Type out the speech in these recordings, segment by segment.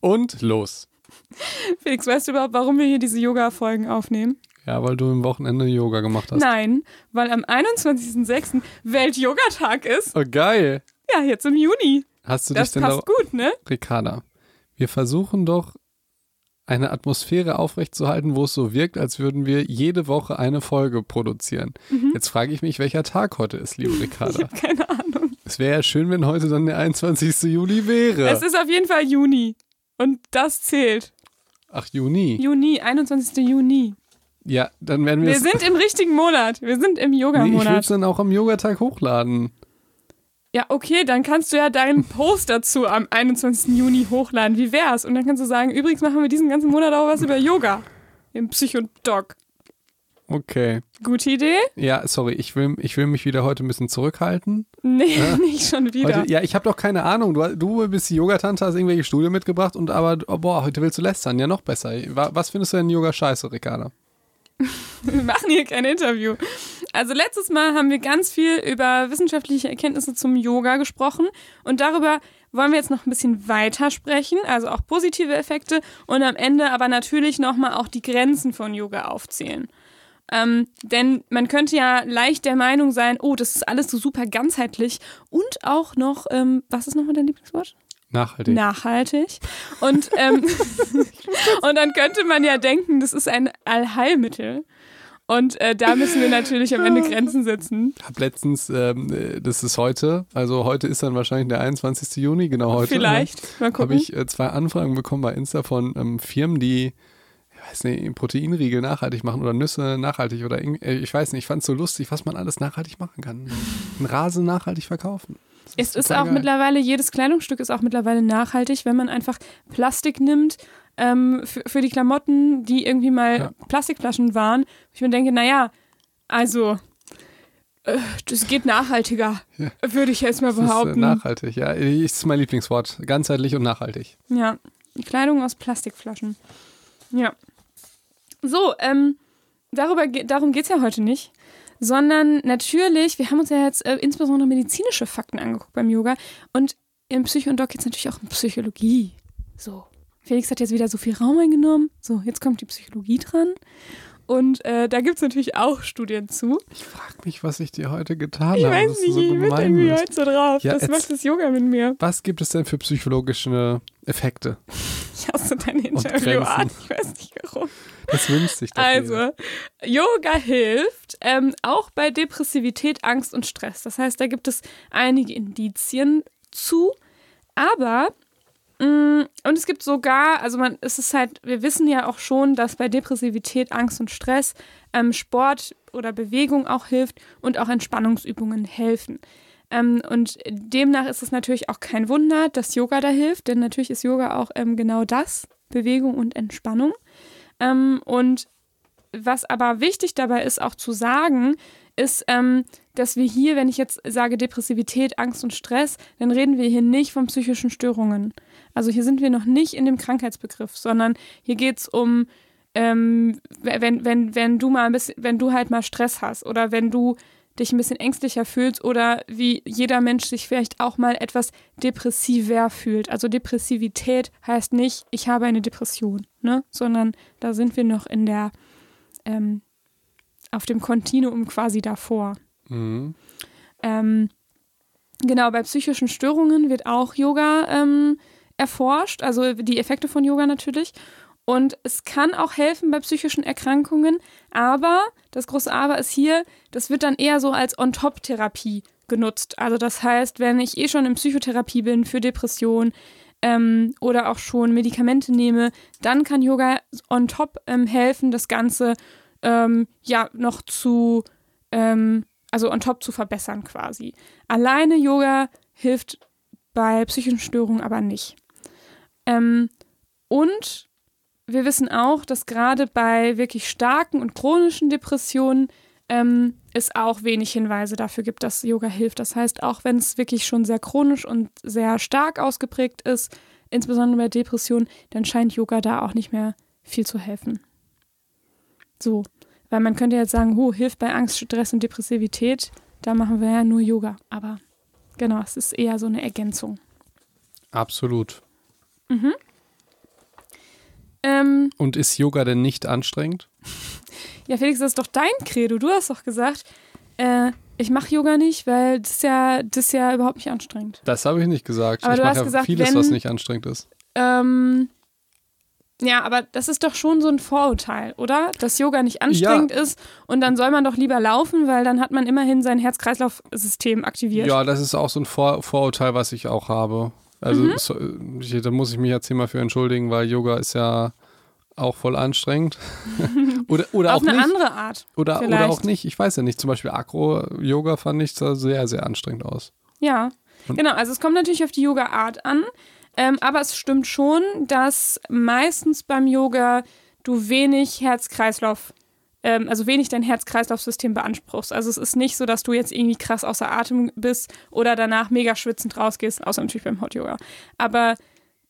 Und los. Felix, weißt du überhaupt, warum wir hier diese Yoga-Folgen aufnehmen? Ja, weil du im Wochenende Yoga gemacht hast. Nein, weil am 21.06. Welt-Yoga-Tag ist. Oh, geil. Ja, jetzt im Juni. Hast du Das dich denn passt da, gut, ne? Ricarda, wir versuchen doch eine Atmosphäre aufrechtzuerhalten, wo es so wirkt, als würden wir jede Woche eine Folge produzieren. Mhm. Jetzt frage ich mich, welcher Tag heute ist, liebe Ich Ricarda. habe keine Ahnung. es wäre ja schön, wenn heute dann der 21. Juli wäre. Es ist auf jeden Fall Juni. Und das zählt. Ach, Juni. Juni, 21. Juni. Ja, dann werden wir Wir sind im richtigen Monat. Wir sind im Nee, ich will Yoga-Monat. es dann auch am Yogatag hochladen. ja, okay, dann kannst du ja deinen Post dazu am 21. Juni hochladen. Wie wär's? Und dann kannst du sagen, übrigens machen wir diesen ganzen Monat auch was über Yoga. Im Psychodoc. Okay. Gute Idee? Ja, sorry, ich will, ich will mich wieder heute ein bisschen zurückhalten. Nee, nicht schon wieder. Heute, ja, ich habe doch keine Ahnung. Du, du bist die Yogatante, hast irgendwelche Studien mitgebracht und aber, oh, boah, heute willst du lästern. Ja, noch besser. Wa- Was findest du denn Yoga scheiße, Ricarda? Wir machen hier kein Interview. Also letztes Mal haben wir ganz viel über wissenschaftliche Erkenntnisse zum Yoga gesprochen und darüber wollen wir jetzt noch ein bisschen weiter sprechen, also auch positive Effekte und am Ende aber natürlich nochmal auch die Grenzen von Yoga aufzählen. Ähm, denn man könnte ja leicht der Meinung sein, oh, das ist alles so super ganzheitlich und auch noch, ähm, was ist nochmal dein Lieblingswort? Nachhaltig. nachhaltig. Und, ähm, und dann könnte man ja denken, das ist ein Allheilmittel. Und äh, da müssen wir natürlich am Ende Grenzen setzen. Hab letztens, ähm, äh, das ist heute, also heute ist dann wahrscheinlich der 21. Juni, genau heute. Vielleicht. Mal Habe gucken. ich äh, zwei Anfragen bekommen bei Insta von ähm, Firmen, die, ich weiß nicht, Proteinriegel nachhaltig machen oder Nüsse nachhaltig oder äh, ich weiß nicht, ich fand es so lustig, was man alles nachhaltig machen kann. Einen Rasen nachhaltig verkaufen. es ist super auch geil. mittlerweile, jedes Kleidungsstück ist auch mittlerweile nachhaltig, wenn man einfach Plastik nimmt ähm, für, für die Klamotten, die irgendwie mal Ja. Plastikflaschen waren. Ich mir denke, naja, also, äh, das geht nachhaltiger, Ja. würde ich jetzt mal Das ist äh, behaupten. nachhaltig, ja. Ist mein Lieblingswort. Ganzheitlich und nachhaltig. Ja, Kleidung aus Plastikflaschen. Ja. So, ähm, darüber, darum geht es ja heute nicht. Sondern natürlich, wir haben uns ja jetzt äh, insbesondere medizinische Fakten angeguckt beim Yoga. Und im Psycho und Doc geht es natürlich auch um Psychologie. So. Felix hat jetzt wieder so viel Raum eingenommen. So, jetzt kommt die Psychologie dran. Und äh, da gibt es natürlich auch Studien zu. Ich frage mich, was ich dir heute getan Ich habe. weiß dass du nicht, so ich bin irgendwie heute so drauf. Ja, das jetzt- macht das Yoga mit mir. Was gibt es denn für psychologische Effekte? Ich hasse deine Grenzen. Interviewart. Ich weiß nicht warum. Das wünscht sich doch jeder. Also, Yoga hilft ähm, auch bei Depressivität, Angst und Stress. Das heißt, da gibt es einige Indizien zu, aber mh, und es gibt sogar, also man, es ist halt, wir wissen ja auch schon, dass bei Depressivität, Angst und Stress ähm, Sport oder Bewegung auch hilft und auch Entspannungsübungen helfen. Ähm, und demnach ist es natürlich auch kein Wunder, dass Yoga da hilft, denn natürlich ist Yoga auch ähm, genau das, Bewegung und Entspannung. Ähm, und was aber wichtig dabei ist, auch zu sagen, ist, ähm, dass wir hier, wenn ich jetzt sage Depressivität, Angst und Stress, dann reden wir hier nicht von psychischen Störungen. Also hier sind wir noch nicht in dem Krankheitsbegriff, sondern hier geht es um, ähm, wenn, wenn, wenn du mal ein bisschen, wenn du halt mal Stress hast oder wenn du dich ein bisschen ängstlicher fühlst oder wie jeder Mensch sich vielleicht auch mal etwas depressiver fühlt. Also Depressivität heißt nicht, ich habe eine Depression, ne? sondern da sind wir noch in der, ähm, auf dem Kontinuum quasi davor. Mhm. Ähm, genau, bei psychischen Störungen wird auch Yoga ähm, erforscht, also die Effekte von Yoga natürlich. Und es kann auch helfen bei psychischen Erkrankungen, aber das große Aber ist hier, das wird dann eher so als On-Top-Therapie genutzt. Also das heißt, wenn ich eh schon in Psychotherapie bin für Depressionen ähm, oder auch schon Medikamente nehme, dann kann Yoga on top ähm, helfen, das Ganze ähm, ja noch zu, ähm, also on top zu verbessern quasi. Alleine Yoga hilft bei psychischen Störungen aber nicht. Ähm, und wir wissen auch, dass gerade bei wirklich starken und chronischen Depressionen ähm, es auch wenig Hinweise dafür gibt, dass Yoga hilft. Das heißt, auch wenn es wirklich schon sehr chronisch und sehr stark ausgeprägt ist, insbesondere bei Depressionen, dann scheint Yoga da auch nicht mehr viel zu helfen. So, weil man könnte jetzt sagen, oh, hilft bei Angst, Stress und Depressivität, da machen wir ja nur Yoga. Aber genau, es ist eher so eine Ergänzung. Absolut. Mhm. Ähm, Und ist Yoga denn nicht anstrengend? ja, Felix, das ist doch dein Credo. Du hast doch gesagt, äh, ich mache Yoga nicht, weil das ist ja, das ist ja überhaupt nicht anstrengend. Das habe ich nicht gesagt. Aber ich du mache hast ja gesagt, vieles, wenn- was nicht anstrengend ist. Ähm, ja, aber das ist doch schon so ein Vorurteil, oder? Dass Yoga nicht anstrengend ist und dann soll man doch lieber laufen, weil dann hat man immerhin sein Herz-Kreislauf-System aktiviert. Ja, das ist auch so ein Vor Vorurteil, was ich auch habe. Also Mhm. so, ich, da muss ich mich jetzt hier mal für entschuldigen, weil Yoga ist ja auch voll anstrengend. oder oder Auf auch eine nicht. andere Art. Oder, oder auch nicht. Ich weiß ja nicht. Zum Beispiel Akro-Yoga fand ich sah sehr, sehr anstrengend aus. Ja, Und- genau. Also es kommt natürlich auf die Yoga-Art an. Ähm, aber es stimmt schon, dass meistens beim Yoga du wenig Herz-Kreislauf, ähm, also wenig dein Herz-Kreislauf-System beanspruchst. Also es ist nicht so, dass du jetzt irgendwie krass außer Atem bist oder danach mega schwitzend rausgehst, außer natürlich beim Hot Yoga. Aber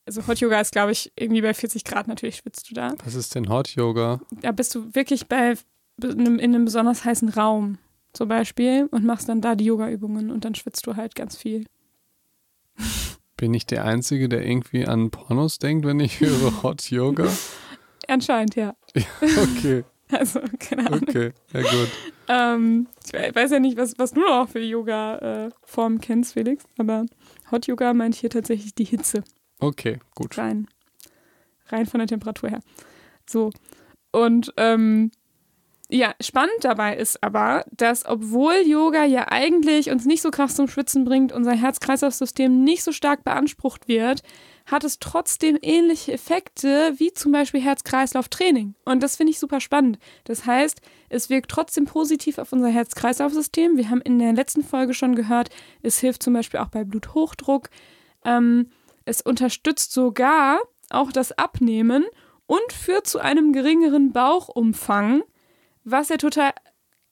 also Hot Yoga ist, glaube ich, irgendwie bei 40 Grad natürlich schwitzt du da. Was ist denn Hot Yoga? Da bist du wirklich bei in einem besonders heißen Raum zum Beispiel und machst dann da die Yoga-Übungen und dann schwitzt du halt ganz viel. Bin ich der Einzige, der irgendwie an Pornos denkt, wenn ich höre Hot Yoga? Anscheinend, ja. Okay, Also, keine Ahnung. okay, ja gut. Ähm, ich we- weiß ja nicht, was, was du noch für Yoga-Formen kennst, Felix, aber Hot Yoga meint hier tatsächlich die Hitze. Okay, gut. Rein, rein von der Temperatur her. So. Und ähm, ja, spannend dabei ist aber, dass obwohl Yoga ja eigentlich uns nicht so krass zum Schwitzen bringt, unser Herz-Kreislauf-System nicht so stark beansprucht wird, hat es trotzdem ähnliche Effekte wie zum Beispiel Herz-Kreislauf-Training. Und das finde ich super spannend. Das heißt, es wirkt trotzdem positiv auf unser Herz-Kreislauf-System. Wir haben in der letzten Folge schon gehört, es hilft zum Beispiel auch bei Bluthochdruck. Ähm, es unterstützt sogar auch das Abnehmen und führt zu einem geringeren Bauchumfang, was ja total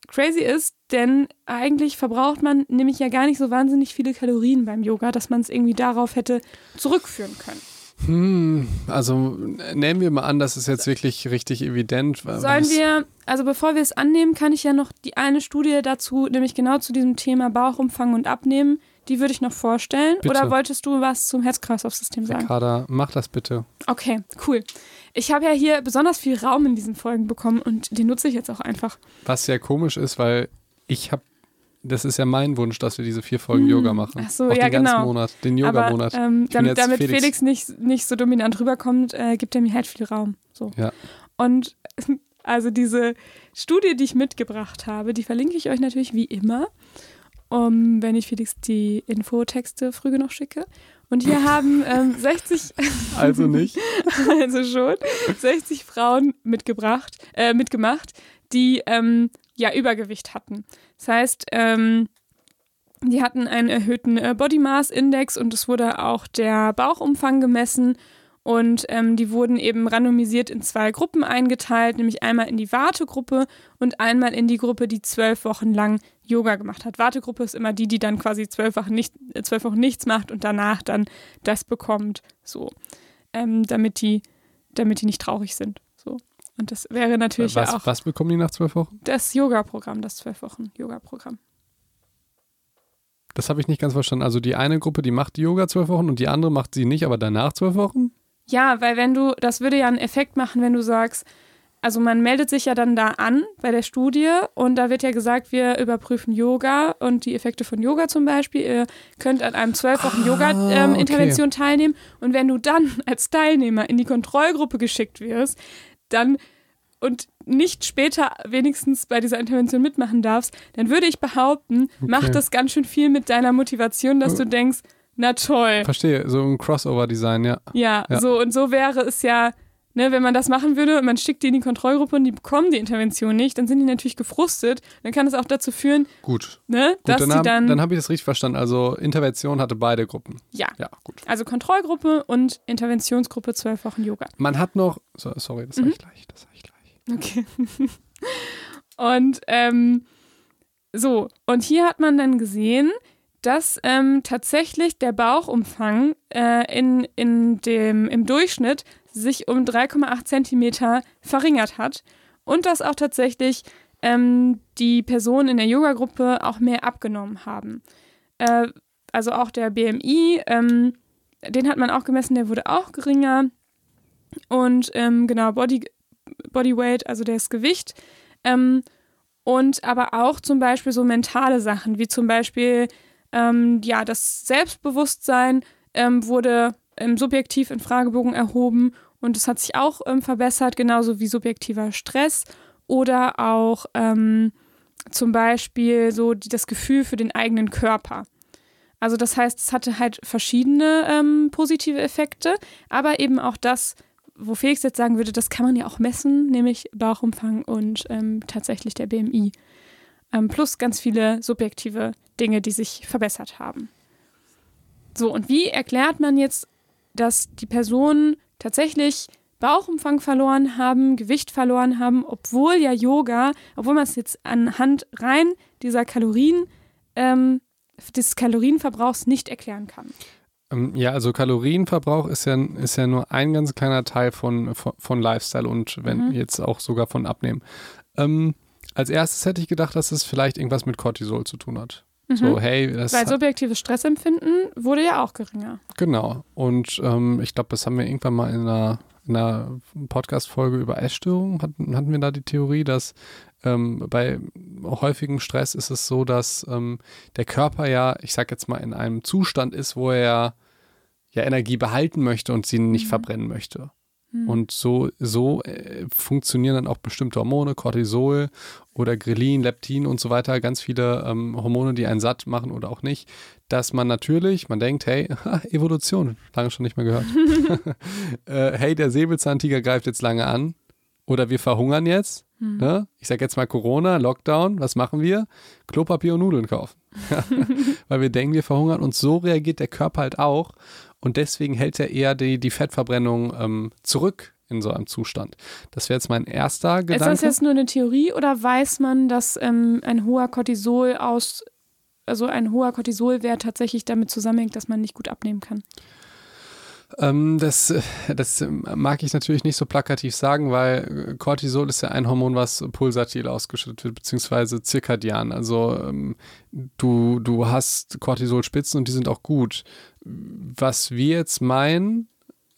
crazy ist, denn eigentlich verbraucht man nämlich ja gar nicht so wahnsinnig viele Kalorien beim Yoga, dass man es irgendwie darauf hätte zurückführen können. Hm, also nehmen wir mal an, das ist jetzt wirklich richtig evident. Sollen wir, also bevor wir es annehmen, kann ich ja noch die eine Studie dazu, nämlich genau zu diesem Thema Bauchumfang und Abnehmen, die würde ich noch vorstellen. Bitte. Oder wolltest du was zum Herz-Kreislauf-System sagen? Ricarda, mach das bitte. Okay, cool. Ich habe ja hier besonders viel Raum in diesen Folgen bekommen und den nutze ich jetzt auch einfach. Was sehr komisch ist, weil ich habe, das ist ja mein Wunsch, dass wir diese vier Folgen Yoga machen. Hm. Ach so, Auch ja, den ganzen genau. Monat, den Yoga-Monat. ähm, damit, damit Felix. Felix, nicht, nicht so dominant rüberkommt, äh, gibt er mir halt viel Raum. So. Ja. Und also diese Studie, die ich mitgebracht habe, die verlinke ich euch natürlich wie immer, um, wenn ich Felix die Infotexte früh genug schicke. Und hier haben ähm, 60, Also nicht. also schon, 60 Frauen mitgebracht, äh, mitgemacht, die ähm, ja Übergewicht hatten. Das heißt, ähm, die hatten einen erhöhten äh, Body Mass Index und es wurde auch der Bauchumfang gemessen und ähm, die wurden eben randomisiert in zwei Gruppen eingeteilt, nämlich einmal in die Wartegruppe und einmal in die Gruppe, die zwölf Wochen lang Yoga gemacht hat. Wartegruppe ist immer die, die dann quasi zwölf Wochen, nicht, äh, zwölf Wochen nichts macht und danach dann das bekommt, so, ähm, damit die, damit die nicht traurig sind. Und das wäre natürlich Was, auch was bekommen die nach zwölf Wochen? das Yoga-Programm, das zwölf Wochen Yoga-Programm. Das habe ich nicht ganz verstanden. Also die eine Gruppe, die macht die Yoga zwölf Wochen und die andere macht sie nicht, aber danach zwölf Wochen? Ja, weil wenn du, das würde ja einen Effekt machen, wenn du sagst, also man meldet sich ja dann da an bei der Studie und da wird ja gesagt, wir überprüfen Yoga und die Effekte von Yoga zum Beispiel. Ihr könnt an einem zwölf Wochen Ah, Yoga-Intervention teilnehmen und wenn du dann als Teilnehmer in die Kontrollgruppe geschickt wirst, dann und nicht später wenigstens bei dieser Intervention mitmachen darfst, dann würde ich behaupten, macht Okay. das ganz schön viel mit deiner Motivation, dass du denkst, na toll, Verstehe, so ein Crossover-Design, ja. ja, Ja. so und so wäre es ja, ne, wenn man das machen würde und man schickt die in die Kontrollgruppe und die bekommen die Intervention nicht, dann sind die natürlich gefrustet. Dann kann es auch dazu führen, Gut. ne, Gut, dass dann habe dann, dann hab ich das richtig verstanden. Also Intervention hatte beide Gruppen. ja, Ja, gut. also Kontrollgruppe und Interventionsgruppe zwölf Wochen Yoga. Man hat noch, so, sorry, das Mhm. ich gleich, das sag ich gleich. Okay. und ähm, so, und hier hat man dann gesehen, dass ähm, tatsächlich der Bauchumfang äh, in, in dem, im Durchschnitt sich um 3,8 Zentimeter verringert hat und dass auch tatsächlich ähm, die Personen in der Yoga-Gruppe auch mehr abgenommen haben. Äh, also auch der BMI, ähm, den hat man auch gemessen, der wurde auch geringer. Und ähm, genau, Body, Bodyweight, also das Gewicht. Ähm, und aber auch zum Beispiel so mentale Sachen, wie zum Beispiel ähm, ja, das Selbstbewusstsein ähm, wurde subjektiv in Fragebogen erhoben und es hat sich auch ähm, verbessert, genauso wie subjektiver Stress oder auch ähm, zum Beispiel so die, das Gefühl für den eigenen Körper. Also das heißt, es hatte halt verschiedene ähm, positive Effekte, aber eben auch das, wo Felix jetzt sagen würde, das kann man ja auch messen, nämlich Bauchumfang und ähm, tatsächlich der BMI. Ähm, plus ganz viele subjektive Dinge, die sich verbessert haben. So, und wie erklärt man jetzt, dass die Personen tatsächlich Bauchumfang verloren haben, Gewicht verloren haben, obwohl ja Yoga, obwohl man es jetzt anhand rein dieser Kalorien, ähm, des Kalorienverbrauchs nicht erklären kann. Ähm, ja, also Kalorienverbrauch ist ja, ist ja nur ein ganz kleiner Teil von, von, von Lifestyle und wenn mhm. jetzt auch sogar von Abnehmen. Ähm, als erstes hätte ich gedacht, dass es vielleicht irgendwas mit Cortisol zu tun hat. Mhm. So, hey, das Weil subjektives Stressempfinden wurde ja auch geringer. Genau. Und ähm, ich glaube, das haben wir irgendwann mal in einer in einer Podcast-Folge über Essstörungen hatten, hatten wir da die Theorie, dass ähm, bei häufigem Stress ist es so, dass ähm, der Körper ja, ich sag jetzt mal, in einem Zustand ist, wo er ja Energie behalten möchte und sie nicht mhm. verbrennen möchte. Mhm. Und so, so äh, funktionieren dann auch bestimmte Hormone, Cortisol oder Grelin, Leptin und so weiter, ganz viele ähm, Hormone, die einen satt machen oder auch nicht, dass man natürlich, man denkt, hey, Evolution, lange schon nicht mehr gehört. äh, hey, der Säbelzahntiger greift jetzt lange an oder wir verhungern jetzt. Mhm. Ne? Ich sage jetzt mal Corona, Lockdown, was machen wir? Klopapier und Nudeln kaufen. Weil wir denken, wir verhungern und so reagiert der Körper halt auch und deswegen hält er eher die, die Fettverbrennung ähm, zurück in so einem Zustand. Das wäre jetzt mein erster Gedanke. Ist das jetzt nur eine Theorie oder weiß man, dass ähm, ein hoher Cortisol aus, also ein hoher Cortisolwert tatsächlich damit zusammenhängt, dass man nicht gut abnehmen kann? Ähm, das, das mag ich natürlich nicht so plakativ sagen, weil Cortisol ist ja ein Hormon, was pulsatil ausgeschüttet wird, beziehungsweise zirkadian. Also ähm, du, du hast Cortisolspitzen und die sind auch gut. Was wir jetzt meinen,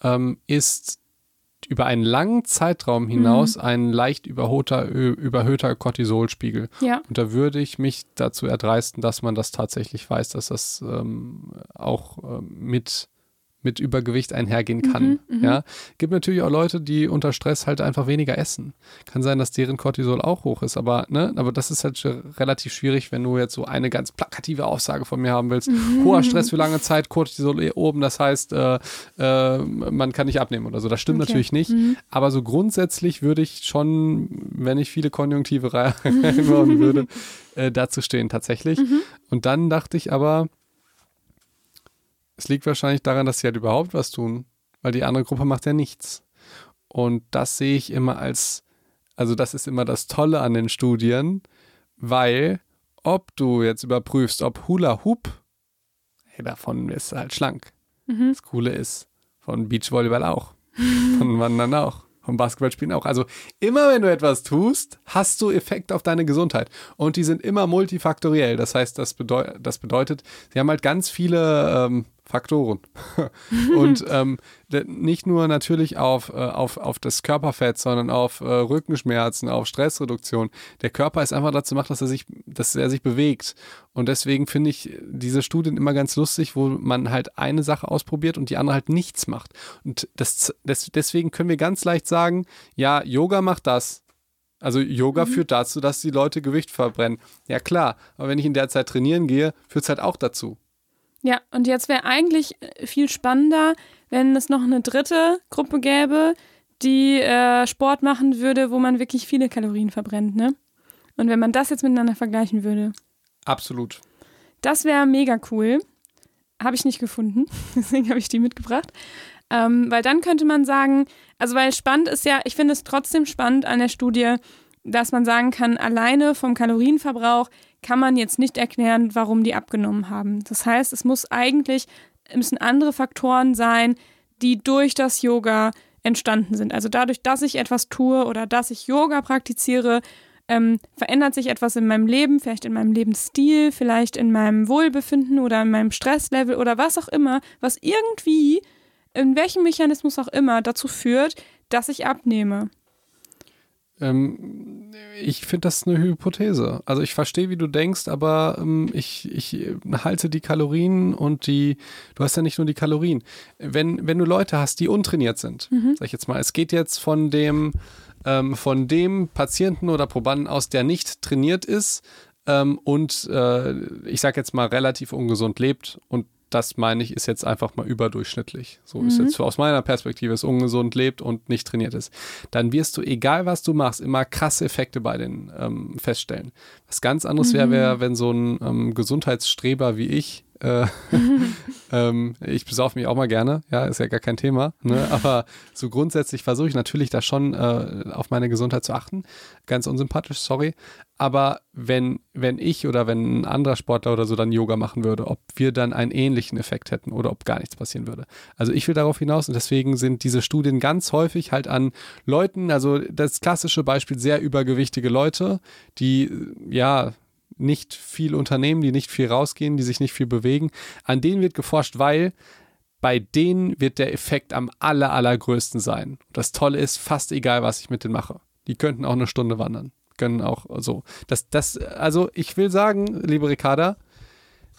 ähm, ist über einen langen Zeitraum hinaus mhm. ein leicht überhöhter, überhöhter Cortisolspiegel. Ja. Und da würde ich mich dazu erdreisten, dass man das tatsächlich weiß, dass das ähm, auch ähm, mit mit Übergewicht einhergehen kann. Mhm, mhm, ja, gibt natürlich auch Leute, die unter Stress halt einfach weniger essen. Kann sein, dass deren Cortisol auch hoch ist, aber ne, aber das ist halt relativ schwierig, wenn du jetzt so eine ganz plakative Aussage von mir haben willst. Mhm. Hoher Stress für lange Zeit, Cortisol eh oben, das heißt, äh, äh, man kann nicht abnehmen oder so. Das stimmt okay. natürlich nicht. Mhm. Aber so grundsätzlich würde ich schon, wenn ich viele Konjunktive reinbauen würde, äh, dazu stehen tatsächlich. Mhm. Und dann dachte ich aber, es liegt wahrscheinlich daran, dass sie halt überhaupt was tun, weil die andere Gruppe macht ja nichts. Und das sehe ich immer als, also das ist immer das Tolle an den Studien, weil ob du jetzt überprüfst, ob Hula Hoop, hey, davon ist halt schlank. Mhm. Das Coole ist, von Beachvolleyball auch, von Wandern auch, vom Basketballspielen auch. Also immer wenn du etwas tust, hast du Effekt auf deine Gesundheit. Und die sind immer multifaktoriell. Das heißt, das, bedeu das bedeutet, sie haben halt ganz viele ähm, Faktoren. und ähm, nicht nur natürlich auf, äh, auf, auf das Körperfett, sondern auf äh, Rückenschmerzen, auf Stressreduktion. Der Körper ist einfach dazu gemacht, dass er sich, dass er sich bewegt. Und deswegen finde ich diese Studien immer ganz lustig, wo man halt eine Sache ausprobiert und die andere halt nichts macht. Und das, das, deswegen können wir ganz leicht sagen, ja, Yoga macht das. Also Yoga mhm. führt dazu, dass die Leute Gewicht verbrennen. Ja klar, aber wenn ich in der Zeit trainieren gehe, führt es halt auch dazu. Ja, und jetzt wäre eigentlich äh, viel spannender, wenn es noch eine dritte Gruppe gäbe, die äh, Sport machen würde, wo man wirklich viele Kalorien verbrennt, ne? Und wenn man das jetzt miteinander vergleichen würde. Absolut. Das wäre mega cool. Habe ich nicht gefunden, deswegen habe ich die mitgebracht. Ähm, weil dann könnte man sagen, also weil spannend ist ja, ich finde es trotzdem spannend an der Studie, dass man sagen kann, alleine vom Kalorienverbrauch kann man jetzt nicht erklären, warum die abgenommen haben. Das heißt, es muss eigentlich, müssen andere Faktoren sein, die durch das Yoga entstanden sind. Also dadurch, dass ich etwas tue oder dass ich Yoga praktiziere, ähm, verändert sich etwas in meinem Leben, vielleicht in meinem Lebensstil, vielleicht in meinem Wohlbefinden oder in meinem Stresslevel oder was auch immer, was irgendwie in welchem Mechanismus auch immer, dazu führt, dass ich abnehme. Ähm, ich finde das eine Hypothese. Also ich verstehe, wie du denkst, aber ähm, ich, ich halte die Kalorien und die, du hast ja nicht nur die Kalorien. Wenn, wenn du Leute hast, die untrainiert sind, mhm. sag ich jetzt mal, es geht jetzt von dem, ähm, von dem Patienten oder Probanden aus, der nicht trainiert ist ähm, und äh, ich sag jetzt mal relativ ungesund lebt und das meine ich, ist jetzt einfach mal überdurchschnittlich. So mhm. ist jetzt aus meiner Perspektive, ist ungesund lebt und nicht trainiert ist. Dann wirst du, egal was du machst, immer krasse Effekte bei den ähm, feststellen. Was ganz anderes mhm. wäre, wär, wenn so ein ähm, Gesundheitsstreber wie ich äh, ähm, ich besauf mich auch mal gerne, ja, ist ja gar kein Thema. Ne? Aber so grundsätzlich versuche ich natürlich da schon äh, auf meine Gesundheit zu achten. Ganz unsympathisch, sorry. Aber wenn, wenn ich oder wenn ein anderer Sportler oder so dann Yoga machen würde, ob wir dann einen ähnlichen Effekt hätten oder ob gar nichts passieren würde. Also ich will darauf hinaus und deswegen sind diese Studien ganz häufig halt an Leuten, also das klassische Beispiel sehr übergewichtige Leute, die ja nicht viel unternehmen, die nicht viel rausgehen, die sich nicht viel bewegen. An denen wird geforscht, weil bei denen wird der Effekt am aller, allergrößten sein. Das Tolle ist, fast egal, was ich mit denen mache. Die könnten auch eine Stunde wandern. Können auch so. Das, das, also ich will sagen, liebe Ricarda,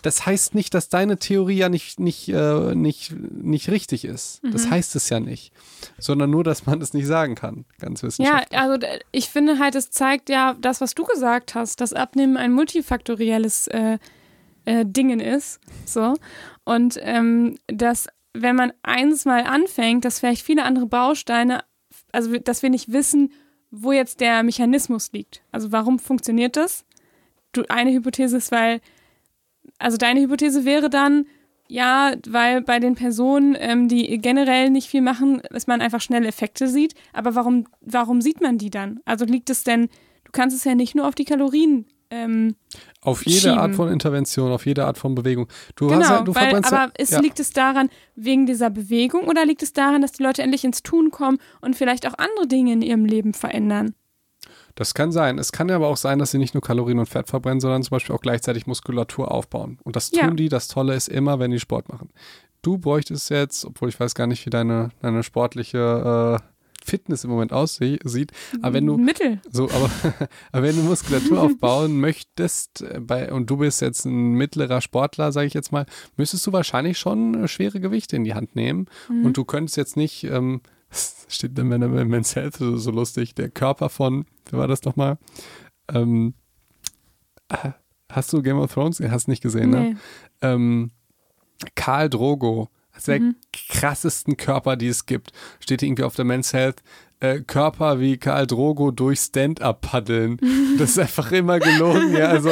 das heißt nicht, dass deine Theorie ja nicht, nicht, äh, nicht, nicht richtig ist. Mhm. Das heißt es ja nicht. Sondern nur, dass man es nicht sagen kann, ganz wissenschaftlich. Ja, also ich finde halt, es zeigt ja das, was du gesagt hast, dass Abnehmen ein multifaktorielles äh, äh, Dingen ist. So. Und ähm, dass, wenn man eins mal anfängt, dass vielleicht viele andere Bausteine, also dass wir nicht wissen, wo jetzt der Mechanismus liegt. Also warum funktioniert das? Du, eine Hypothese ist, weil also deine Hypothese wäre dann, ja, weil bei den Personen, ähm, die generell nicht viel machen, dass man einfach schnelle Effekte sieht. Aber warum, warum sieht man die dann? Also liegt es denn, du kannst es ja nicht nur auf die Kalorien ähm, auf jede schieben. Art von Intervention, auf jede Art von Bewegung. Du genau, hast ja, du weil, aber ist, ja. liegt es daran wegen dieser Bewegung oder liegt es daran, dass die Leute endlich ins Tun kommen und vielleicht auch andere Dinge in ihrem Leben verändern? Das kann sein. Es kann aber auch sein, dass sie nicht nur Kalorien und Fett verbrennen, sondern zum Beispiel auch gleichzeitig Muskulatur aufbauen. Und das tun Ja. die. Das Tolle ist immer, wenn die Sport machen. Du bräuchtest jetzt, obwohl ich weiß gar nicht, wie deine, deine sportliche äh, Fitness im Moment aussieht, aber wenn du Mittel. so, aber, aber wenn du Muskulatur aufbauen möchtest, äh, bei, und du bist jetzt ein mittlerer Sportler, sage ich jetzt mal, müsstest du wahrscheinlich schon äh, schwere Gewichte in die Hand nehmen. Mhm. Und du könntest jetzt nicht, ähm, das steht in Men's Health so, so lustig, der Körper von, wie war das nochmal? Ähm, äh, hast du Game of Thrones? Hast nicht gesehen, ne? Nee. ähm, Karl Drogo, der Mhm. krassesten Körper, die es gibt. Steht irgendwie auf der Men's Health. Äh, Körper wie Karl Drogo durch Stand-up paddeln. Das ist einfach immer gelogen. Ja, also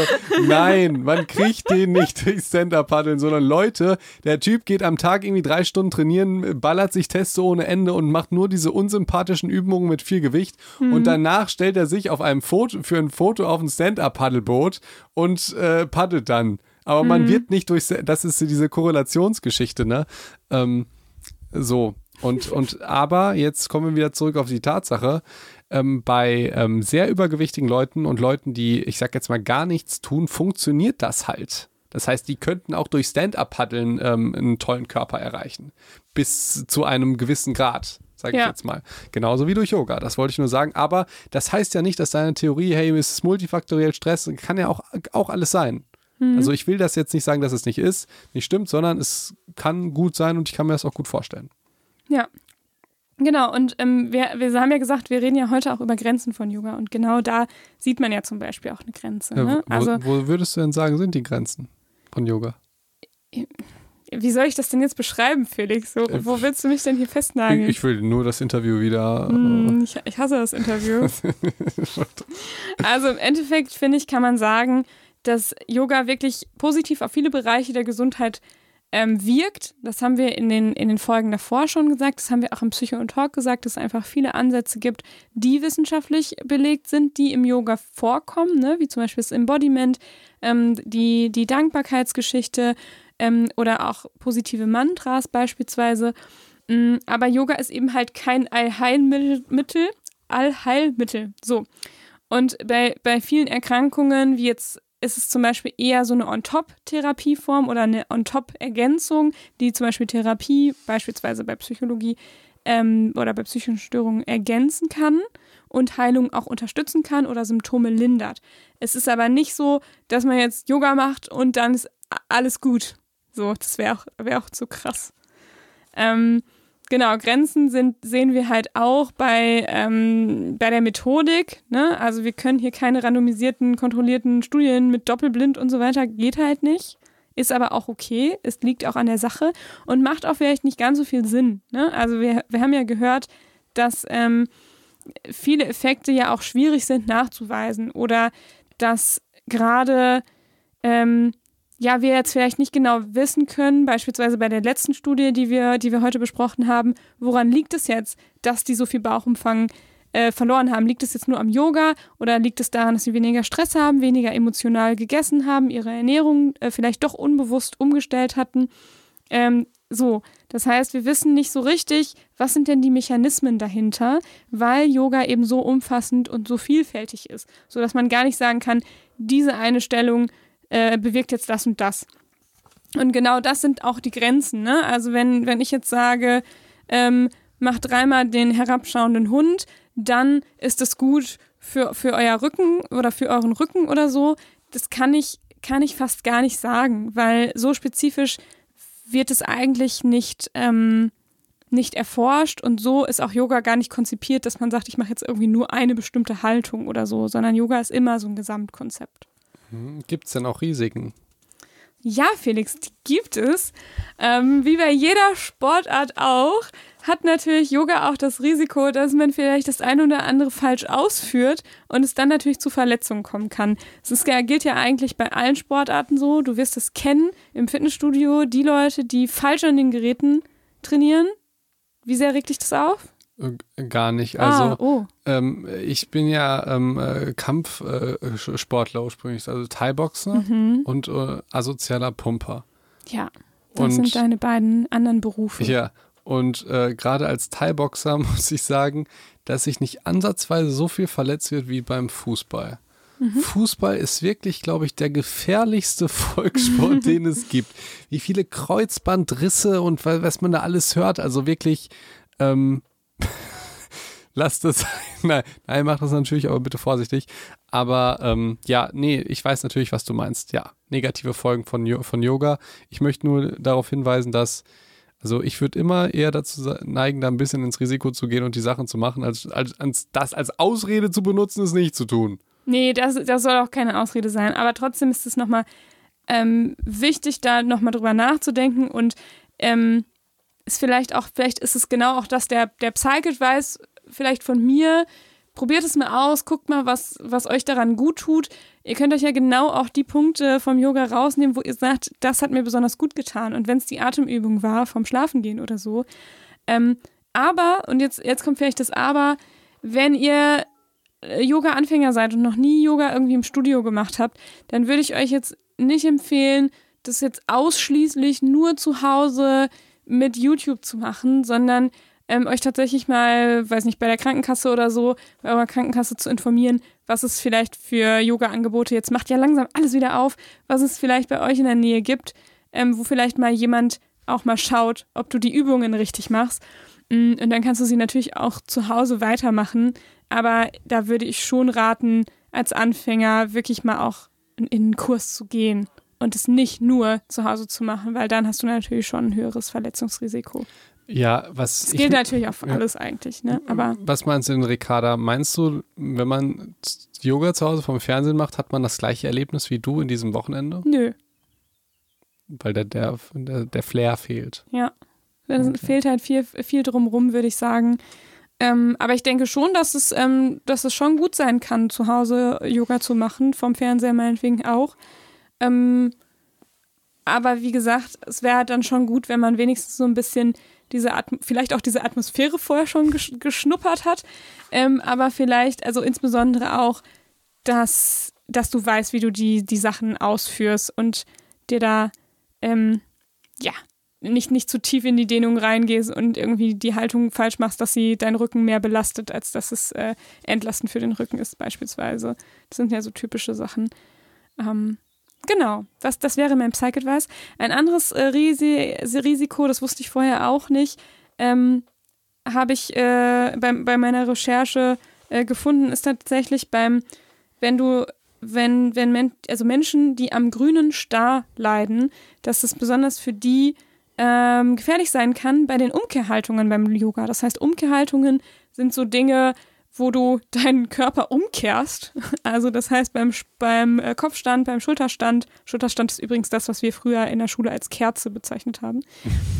nein, man kriegt den nicht durch Stand-up paddeln, sondern Leute, der Typ geht am Tag irgendwie drei Stunden trainieren, ballert sich Testo ohne Ende und macht nur diese unsympathischen Übungen mit viel Gewicht. Und danach stellt er sich auf einem Foto für ein Foto auf ein Stand-up-Paddelboot und äh, paddelt dann. Aber man wird nicht durch, das ist diese Korrelationsgeschichte, ne? Ähm, so. Und, und aber jetzt kommen wir wieder zurück auf die Tatsache, ähm, bei ähm, sehr übergewichtigen Leuten und Leuten, die, ich sag jetzt mal, gar nichts tun, funktioniert das halt. Das heißt, die könnten auch durch Stand-up-Paddeln ähm, einen tollen Körper erreichen. Bis zu einem gewissen Grad, sage ich Ja. jetzt mal. Genauso wie durch Yoga, das wollte ich nur sagen. Aber das heißt ja nicht, dass deine Theorie, hey, es ist multifaktoriell Stress, kann ja auch, auch alles sein. Also ich will das jetzt nicht sagen, dass es nicht ist, nicht stimmt, sondern es kann gut sein und ich kann mir das auch gut vorstellen. Ja. Genau, und ähm, wir, wir haben ja gesagt, wir reden ja heute auch über Grenzen von Yoga und genau da sieht man ja zum Beispiel auch eine Grenze. Ja, Ne? wo, Also, wo würdest du denn sagen, sind die Grenzen von Yoga? wie soll ich das denn jetzt beschreiben, Felix? So, Äh, wo willst du mich denn hier Ich, festnageln? ich will nur das Interview wieder. Hm, ich, ich hasse das Interview. Also im Endeffekt, finde ich, kann man sagen, dass Yoga wirklich positiv auf viele Bereiche der Gesundheit ähm, wirkt. Das haben wir in den, in den Folgen davor schon gesagt. Das haben wir auch im Psycho und Talk gesagt, dass es einfach viele Ansätze gibt, die wissenschaftlich belegt sind, die im Yoga vorkommen, ne? wie zum Beispiel das Embodiment, ähm, die, die Dankbarkeitsgeschichte ähm, oder auch positive Mantras beispielsweise. Mm, Aber Yoga ist eben halt kein Allheilmittel, Allheilmittel. So. Und bei, bei vielen Erkrankungen, wie jetzt ist es zum Beispiel eher so eine On-Top-Therapieform oder eine On-Top-Ergänzung, die zum Beispiel Therapie, beispielsweise bei Psychologie ähm, oder bei psychischen Störungen ergänzen kann und Heilung auch unterstützen kann oder Symptome lindert. Es ist aber nicht so, dass man jetzt Yoga macht und dann ist alles gut. So, das wäre auch, wär auch zu krass. Ähm, genau, Grenzen sind, sehen wir halt auch bei, ähm, bei der Methodik. Ne? Also wir können hier keine randomisierten, kontrollierten Studien mit Doppelblind und so weiter, geht halt nicht. Ist aber auch okay, es liegt auch an der Sache und macht auch vielleicht nicht ganz so viel Sinn. Ne? Also wir, wir haben ja gehört, dass ähm, viele Effekte ja auch schwierig sind nachzuweisen oder dass gerade ähm, ja, wir jetzt vielleicht nicht genau wissen können, beispielsweise bei der letzten Studie, die wir, die wir heute besprochen haben, woran liegt es jetzt, dass die so viel Bauchumfang äh, verloren haben? Liegt es jetzt nur am Yoga oder liegt es daran, dass sie weniger Stress haben, weniger emotional gegessen haben, ihre Ernährung äh, vielleicht doch unbewusst umgestellt hatten? Ähm, so, das heißt, wir wissen nicht so richtig, was sind denn die Mechanismen dahinter, weil Yoga eben so umfassend und so vielfältig ist, sodass man gar nicht sagen kann, diese eine Stellung äh, bewirkt jetzt das und das. Und genau das sind auch die Grenzen. Ne? Also wenn, wenn ich jetzt sage, ähm, macht dreimal den herabschauenden Hund, dann ist es gut für, für euer Rücken oder für euren Rücken oder so. Das kann ich, kann ich fast gar nicht sagen, weil so spezifisch wird es eigentlich nicht, ähm, nicht erforscht und so ist auch Yoga gar nicht konzipiert, dass man sagt, ich mache jetzt irgendwie nur eine bestimmte Haltung oder so, sondern Yoga ist immer so ein Gesamtkonzept. Hm, gibt es denn auch Risiken? Ja, Felix, die gibt es. Ähm, wie bei jeder Sportart auch, hat natürlich Yoga auch das Risiko, dass man vielleicht das eine oder andere falsch ausführt und es dann natürlich zu Verletzungen kommen kann. Das gilt ja eigentlich bei allen Sportarten so. Du wirst es kennen im Fitnessstudio, die Leute, die falsch an den Geräten trainieren. Wie sehr regt dich das auf? Äh, gar nicht. Also ah, oh. ähm, ich bin ja ähm, äh, Kampfsportler äh, ursprünglich, also Thai-Boxer mhm. und äh, asozialer Pumper. Ja, das und, sind deine beiden anderen Berufe. Ja, und äh, gerade als Thai-Boxer muss ich sagen, dass ich nicht ansatzweise so viel verletzt wird wie beim Fußball. Mhm. Fußball ist wirklich, glaube ich, der gefährlichste Volkssport, den es gibt. Wie viele Kreuzbandrisse und was man da alles hört. Also wirklich, ähm, lasst es sein. Nein, nein, macht das natürlich, aber bitte vorsichtig. Aber ähm, ja, nee, ich weiß natürlich, was du meinst. Ja, negative Folgen von, von Yoga. Ich möchte nur darauf hinweisen, dass, also ich würde immer eher dazu neigen, da ein bisschen ins Risiko zu gehen und die Sachen zu machen, als, als, als das als Ausrede zu benutzen, es nicht zu tun. Nee, das, das soll auch keine Ausrede sein. Aber trotzdem ist es nochmal ähm, wichtig, da nochmal drüber nachzudenken und ähm, ist vielleicht auch, vielleicht ist es genau auch das, der, der Psychic weiß, vielleicht von mir, probiert es mal aus, guckt mal, was, was euch daran gut tut. Ihr könnt euch ja genau auch die Punkte vom Yoga rausnehmen, wo ihr sagt, das hat mir besonders gut getan. Und wenn es die Atemübung war, vom Schlafengehen oder so. Ähm, aber, und jetzt, jetzt kommt vielleicht das Aber, wenn ihr äh, Yoga-Anfänger seid und noch nie Yoga irgendwie im Studio gemacht habt, dann würde ich euch jetzt nicht empfehlen, das jetzt ausschließlich nur zu Hause mit YouTube zu machen, sondern ähm, euch tatsächlich mal, weiß nicht, bei der Krankenkasse oder so, bei eurer Krankenkasse zu informieren, was es vielleicht für Yoga-Angebote jetzt macht ja langsam alles wieder auf, was es vielleicht bei euch in der Nähe gibt, ähm, wo vielleicht mal jemand auch mal schaut, ob du die Übungen richtig machst. Mm, und dann kannst du sie natürlich auch zu Hause weitermachen. Aber da würde ich schon raten, als Anfänger wirklich mal auch in, in einen Kurs zu gehen und es nicht nur zu Hause zu machen, weil dann hast du natürlich schon ein höheres Verletzungsrisiko. Ja, was. Das gilt ich, natürlich auch für ja. alles eigentlich, ne? Aber. Was meinst du denn, Ricarda? Meinst du, wenn man Yoga zu Hause vom Fernsehen macht, hat man das gleiche Erlebnis wie du in diesem Wochenende? Nö. Weil der, der, der, der Flair fehlt. Ja. Es okay. fehlt halt viel, viel drumrum, würde ich sagen. Ähm, aber ich denke schon, dass es, ähm, dass es schon gut sein kann, zu Hause Yoga zu machen, vom Fernseher meinetwegen auch. Ähm, aber wie gesagt, es wäre dann schon gut, wenn man wenigstens so ein bisschen diese At vielleicht auch diese Atmosphäre vorher schon gesch geschnuppert hat, ähm, aber vielleicht, also insbesondere auch, dass, dass du weißt, wie du die, die Sachen ausführst und dir da, ähm, ja, nicht, nicht zu tief in die Dehnung reingehst und irgendwie die Haltung falsch machst, dass sie deinen Rücken mehr belastet, als dass es äh, entlastend für den Rücken ist, beispielsweise. Das sind ja so typische Sachen. Ähm, genau, das, das wäre mein Psych-Advice. Ein anderes äh, Risi Risiko, das wusste ich vorher auch nicht, ähm, habe ich äh, bei, bei meiner Recherche äh, gefunden, ist tatsächlich beim, wenn du, wenn, wenn Men also Menschen, die am grünen Star leiden, dass es besonders für die ähm, gefährlich sein kann bei den Umkehrhaltungen beim Yoga. Das heißt, Umkehrhaltungen sind so Dinge, wo du deinen Körper umkehrst. Also das heißt beim, beim äh, Kopfstand, beim Schulterstand. Schulterstand ist übrigens das, was wir früher in der Schule als Kerze bezeichnet haben.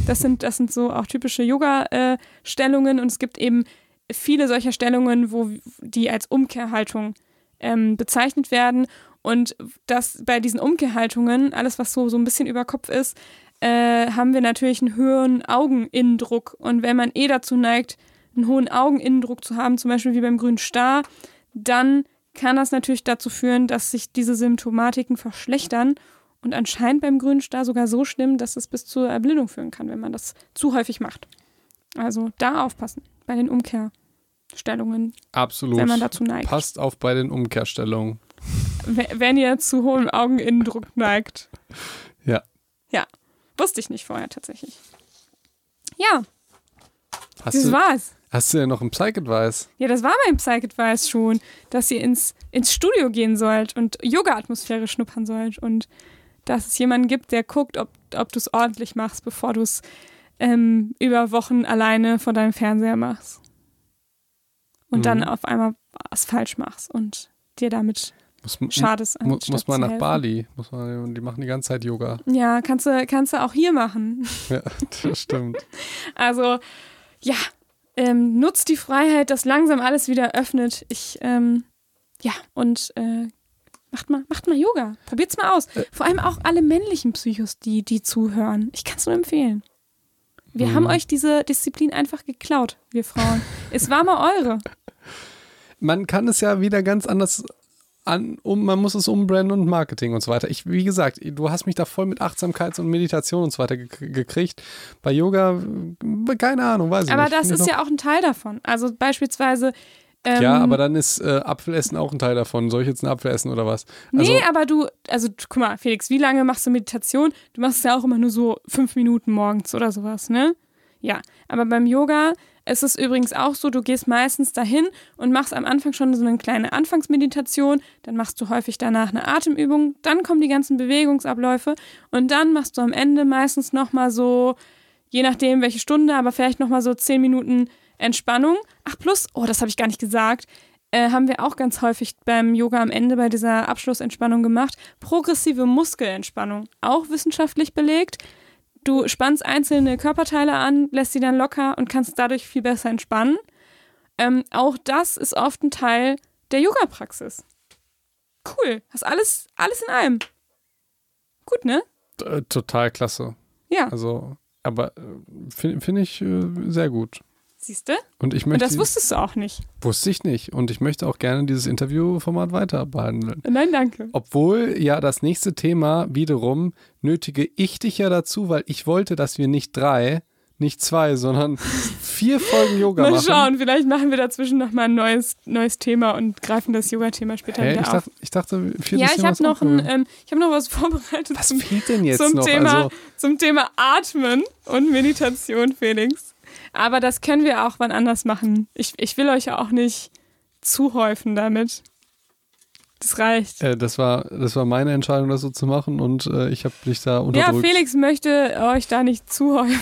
Das sind, das sind so auch typische Yoga-Stellungen äh, und es gibt eben viele solcher Stellungen, wo die als Umkehrhaltung ähm, bezeichnet werden. Und das bei diesen Umkehrhaltungen, alles was so, so ein bisschen über Kopf ist, äh, haben wir natürlich einen höheren Augeninnendruck. Und wenn man eh dazu neigt, einen hohen Augeninnendruck zu haben, zum Beispiel wie beim grünen Star, dann kann das natürlich dazu führen, dass sich diese Symptomatiken verschlechtern und anscheinend beim grünen Star sogar so schlimm, dass es bis zur Erblindung führen kann, wenn man das zu häufig macht. Also da aufpassen bei den Umkehrstellungen. Absolut. Wenn man dazu neigt. Passt auf bei den Umkehrstellungen. Wenn ihr zu hohem Augeninnendruck neigt. Ja. Ja. Wusste ich nicht vorher tatsächlich. Ja. Hast das du, war's. Hast du ja noch einen Psych-Advice? Ja, das war mein Psych-Advice schon, dass ihr ins, ins Studio gehen sollt und Yoga-Atmosphäre schnuppern sollt und dass es jemanden gibt, der guckt, ob, ob du es ordentlich machst, bevor du es ähm, über Wochen alleine vor deinem Fernseher machst. Und mhm. dann auf einmal was falsch machst und dir damit muss, schadest. Mu muss man nach. Bali. Muss man, die machen die ganze Zeit Yoga. Ja, kannst du, kannst du auch hier machen. Ja, das stimmt. also, ja, ähm, nutzt die Freiheit, dass langsam alles wieder öffnet. Ich, ähm, ja, und äh, macht, mal, macht mal Yoga. Probiert's mal aus. Äh. Vor allem auch alle männlichen Psychos, die, die zuhören. Ich kann es nur empfehlen. Wir mhm. haben euch diese Disziplin einfach geklaut, wir Frauen. es war mal eure. Man kann es ja wieder ganz anders an, um, man muss es umbranden und Marketing und so weiter. Ich, wie gesagt, du hast mich da voll mit Achtsamkeits- und Meditation und so weiter ge gekriegt. Bei Yoga, keine Ahnung, weiß ich aber nicht. Aber das ist ja auch ein Teil davon. Also beispielsweise. Ähm, ja, aber dann ist äh, Apfelessen auch ein Teil davon. Soll ich jetzt einen Apfel essen oder was? Also, nee, aber du, also guck mal, Felix, wie lange machst du Meditation? Du machst es ja auch immer nur so fünf Minuten morgens oder sowas, ne? Ja, aber beim Yoga es ist übrigens auch so, du gehst meistens dahin und machst am Anfang schon so eine kleine Anfangsmeditation, dann machst du häufig danach eine Atemübung, dann kommen die ganzen Bewegungsabläufe und dann machst du am Ende meistens nochmal so, je nachdem welche Stunde, aber vielleicht nochmal so zehn Minuten Entspannung. Ach, plus, oh, das habe ich gar nicht gesagt, äh, haben wir auch ganz häufig beim Yoga am Ende bei dieser Abschlussentspannung gemacht. Progressive Muskelentspannung, auch wissenschaftlich belegt. Du spannst einzelne Körperteile an, lässt sie dann locker und kannst dadurch viel besser entspannen. Ähm, auch das ist oft ein Teil der Yoga-Praxis. Cool. Hast alles, alles in einem. Gut, ne? Äh, total klasse. Ja. Also, aber äh, finde find ich äh, sehr gut. Siehst du? Und ich möchte. Und das wusstest du auch nicht. Wusste ich nicht. Und ich möchte auch gerne dieses Interviewformat weiter behandeln. Nein, danke. Obwohl ja das nächste Thema wiederum nötige ich dich ja dazu, weil ich wollte, dass wir nicht drei, nicht zwei, sondern vier Folgen Yoga machen. Mal schauen, vielleicht machen wir dazwischen nochmal ein neues, neues Thema und greifen das Yoga-Thema später hey, wieder ich auf. Dachte, ich dachte, Ja, ich habe noch, ähm, hab noch was vorbereitet. Was zum, fehlt denn jetzt zum noch? Thema, also, zum Thema Atmen und Meditation, Felix. Aber das können wir auch wann anders machen. Ich, ich will euch auch nicht zuhäufen damit. Das reicht. Äh, das, war, das war meine Entscheidung, das so zu machen und äh, ich habe dich da unterdrückt. Ja, Felix möchte euch da nicht zuhäufen.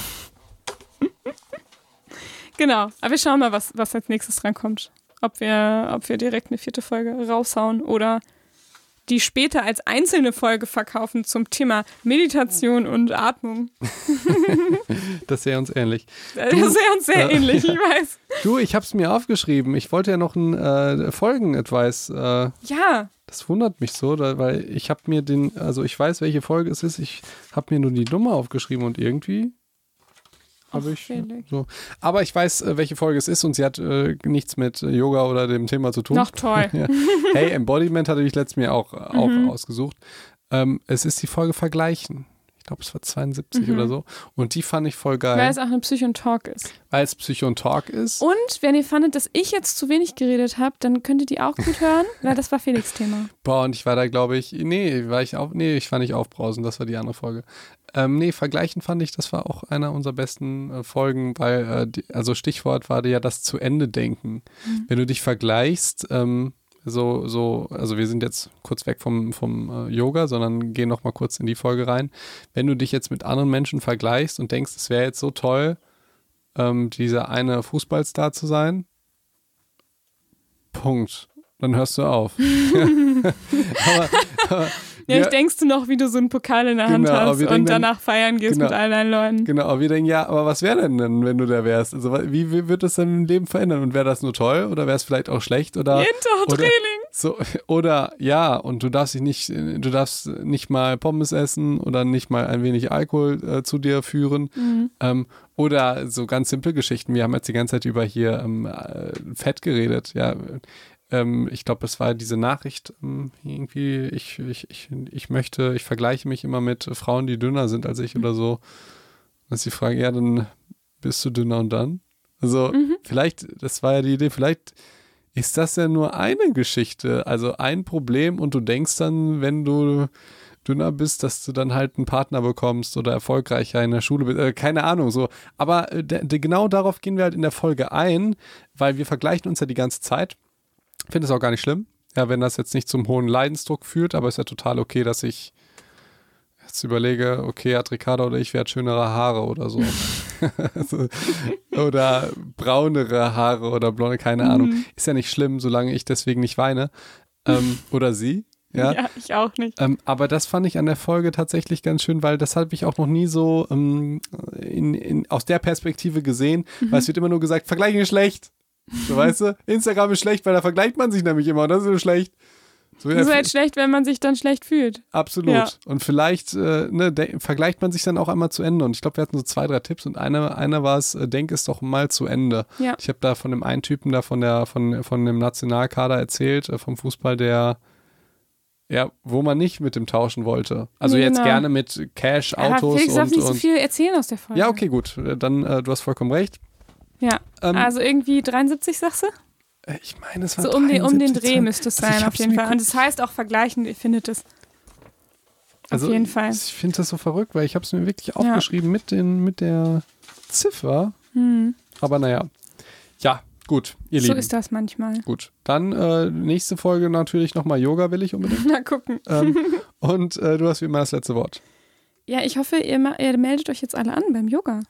genau, aber wir schauen mal, was, was als nächstes drankommt. Ob wir, ob wir direkt eine vierte Folge raushauen oder die später als einzelne Folge verkaufen zum Thema Meditation und Atmung. das wäre uns ähnlich. Das wäre uns sehr äh, ähnlich, ich weiß. Du, ich habe es mir aufgeschrieben. Ich wollte ja noch einen äh, Folgen-Advice. Äh, ja. Das wundert mich so, weil ich habe mir den, also ich weiß, welche Folge es ist. Ich habe mir nur die Nummer aufgeschrieben und irgendwie habe ich so. Aber ich weiß, äh, welche Folge es ist und sie hat äh, nichts mit Yoga oder dem Thema zu tun. Noch toll. ja. Hey, Embodiment hatte ich letztes Mal auch, auch mhm. ausgesucht. Ähm, es ist die Folge Vergleichen. Ich glaube, es war 72 Mhm. oder so. Und die fand ich voll Weil geil, es auch eine Psycho und Talk ist. weil es Psycho und Talk ist. Und wenn ihr fandet, dass ich jetzt zu wenig geredet habe, dann könntet ihr auch gut hören, weil das war Felix Thema. Boah, und ich war da, glaube ich, nee, war ich auf, nee, ich war nicht aufbrausen, das war die andere Folge. Ähm, nee, vergleichen fand ich, das war auch einer unserer besten äh, Folgen, weil, äh, die, also Stichwort war ja das zu Ende denken. Wenn du dich vergleichst, ähm, so, so, also wir sind jetzt kurz weg vom, vom äh, Yoga, sondern gehen noch mal kurz in die Folge rein. Wenn du dich jetzt mit anderen Menschen vergleichst und denkst, es wäre jetzt so toll, ähm, dieser eine Fußballstar zu sein, Punkt. Dann hörst du auf. aber, aber, Ja, ich denkst du noch, wie du so einen Pokal in der Hand Genau, aber hast und denken dann- danach feiern gehst Genau. mit all deinen Leuten. Genau, wir denken, ja, aber was wäre denn denn, wenn du da wärst? Also wie, wie wird das dein Leben verändern? Und wäre das nur toll oder wäre es vielleicht auch schlecht? Oder, Jeden Tag oder- Training. so, oder ja, und du darfst dich nicht, du darfst nicht mal Pommes essen oder nicht mal ein wenig Alkohol äh, zu dir führen. Mhm. Ähm, oder so ganz simple Geschichten. Wir haben jetzt die ganze Zeit über hier ähm, äh, Fett geredet, ja. Ähm, ich glaube, es war diese Nachricht, ähm, irgendwie, ich, ich, ich, ich möchte, ich vergleiche mich immer mit Frauen, die dünner sind als ich oder so. Dass sie fragen, ja, dann bist du dünner und dann? Also, vielleicht, das war ja die Idee, vielleicht ist das ja nur eine Geschichte, also ein Problem und du denkst dann, wenn du dünner bist, dass du dann halt einen Partner bekommst oder erfolgreicher in der Schule bist, äh, keine Ahnung, so. Aber äh, genau darauf gehen wir halt in der Folge ein, weil wir vergleichen uns ja die ganze Zeit. Finde es auch gar nicht schlimm, ja, wenn das jetzt nicht zum hohen Leidensdruck führt, aber ist ja total okay, dass ich jetzt überlege, okay, hat Ricardo oder ich, wer hat schönere Haare oder so. Oder braunere Haare oder blonde, keine Ahnung. Ist ja nicht schlimm, solange ich deswegen nicht weine. Ähm, oder sie. Ja. Ja. ich auch nicht. Ähm, aber das fand ich an der Folge tatsächlich ganz schön, weil das habe ich auch noch nie so ähm, in, in, aus der Perspektive gesehen, weil es wird immer nur gesagt, vergleichen schlecht. So weißt du, Instagram ist schlecht, weil da vergleicht man sich nämlich immer das ist so schlecht. So, Das ist halt schlecht, wenn man sich dann schlecht fühlt. Absolut. Ja. Und vielleicht äh, ne, vergleicht man sich dann auch einmal zu Ende. Und ich glaube, wir hatten so zwei, drei Tipps und einer eine war es, äh, denk es doch mal zu Ende. Ja. Ich habe da von dem einen Typen da von der, von, von dem Nationalkader erzählt, äh, vom Fußball, der ja, wo man nicht mit dem tauschen wollte. Also Nee, jetzt genau. gerne mit Cash, Autos Felix darf und, nicht so und viel erzählen aus der Folge. ja, okay, gut. Dann, äh, du hast vollkommen recht. Ja, Ähm, also irgendwie 73, sagst du? äh, ich meine, es war So um den, um den 73, Dreh müsste es Also sein, auf jeden Fall. Und es heißt auch vergleichen, ihr findet es. Also auf jeden Fall. Ich finde das so verrückt, weil ich habe es mir wirklich aufgeschrieben mit, den, mit der Ziffer. Hm. Aber naja. Ja, gut, ihr So Lieben. ist das manchmal. Gut. Dann äh, nächste Folge natürlich nochmal Yoga will ich unbedingt. Na gucken. ähm, und äh, du hast wie immer das letzte Wort. Ja, ich hoffe, ihr, ihr meldet euch jetzt alle an beim Yoga.